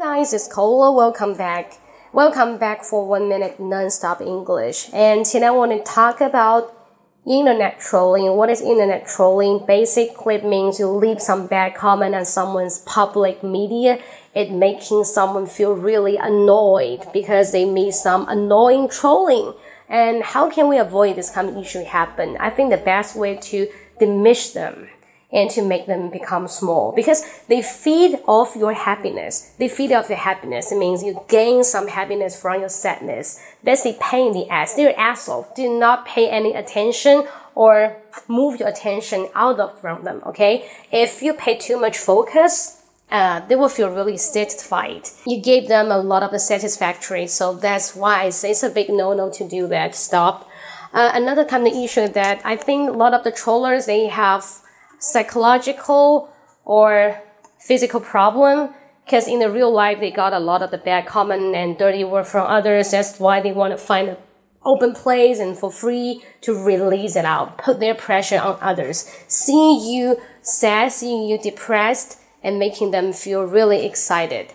guys, it's Cola. Welcome back. Welcome back for one minute non-stop English. And today I want to talk about internet trolling. What is internet trolling? Basically, it means you leave some bad comment on someone's public media. It making someone feel really annoyed because they made some annoying trolling. And how can we avoid this kind of issue happen? I think the best way to diminish them and to make them become small because they feed off your happiness. They feed off your happiness. It means you gain some happiness from your sadness. That's the pain in the ass. They're asshole. Do not pay any attention or move your attention out of from them. Okay. If you pay too much focus, uh, they will feel really satisfied. You gave them a lot of the satisfactory, so that's why I say it's a big no-no to do that. Stop. Uh, another kind of issue that I think a lot of the trollers they have psychological or physical problem because in the real life they got a lot of the bad comment and dirty word from others. That's why they want to find an open place and for free to release it out put their pressure on others. Seeing you sad seeing you depressed and making them feel really excited.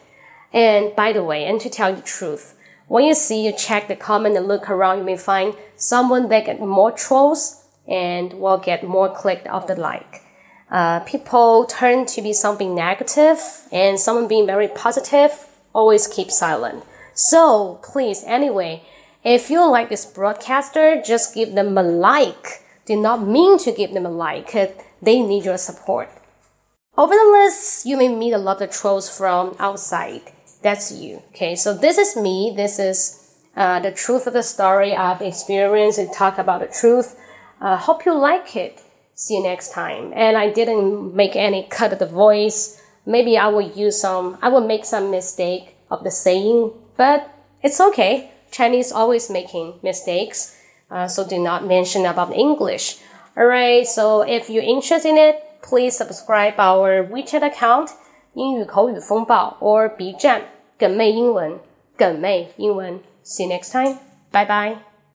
And by the way and to tell you truth when you see you check the comment and look around you may find someone that get more trolls and will get more clicked of the like uh, people turn to be something negative and someone being very positive always keep silent. So please, anyway, if you like this broadcaster, just give them a like. Do not mean to give them a like. They need your support. Over the list, you may meet a lot of trolls from outside. That's you. Okay, so this is me. This is uh, the truth of the story I've experienced and talk about the truth. Uh, hope you like it See you next time. And I didn't make any cut of the voice. Maybe I will use some, I will make some mistake of the saying, but it's okay. Chinese always making mistakes. Uh, so do not mention about English. Alright, so if you're interested in it, please subscribe our WeChat account 英语口语风暴 or B 站梗妹英文梗妹英文 See you next time. Bye bye.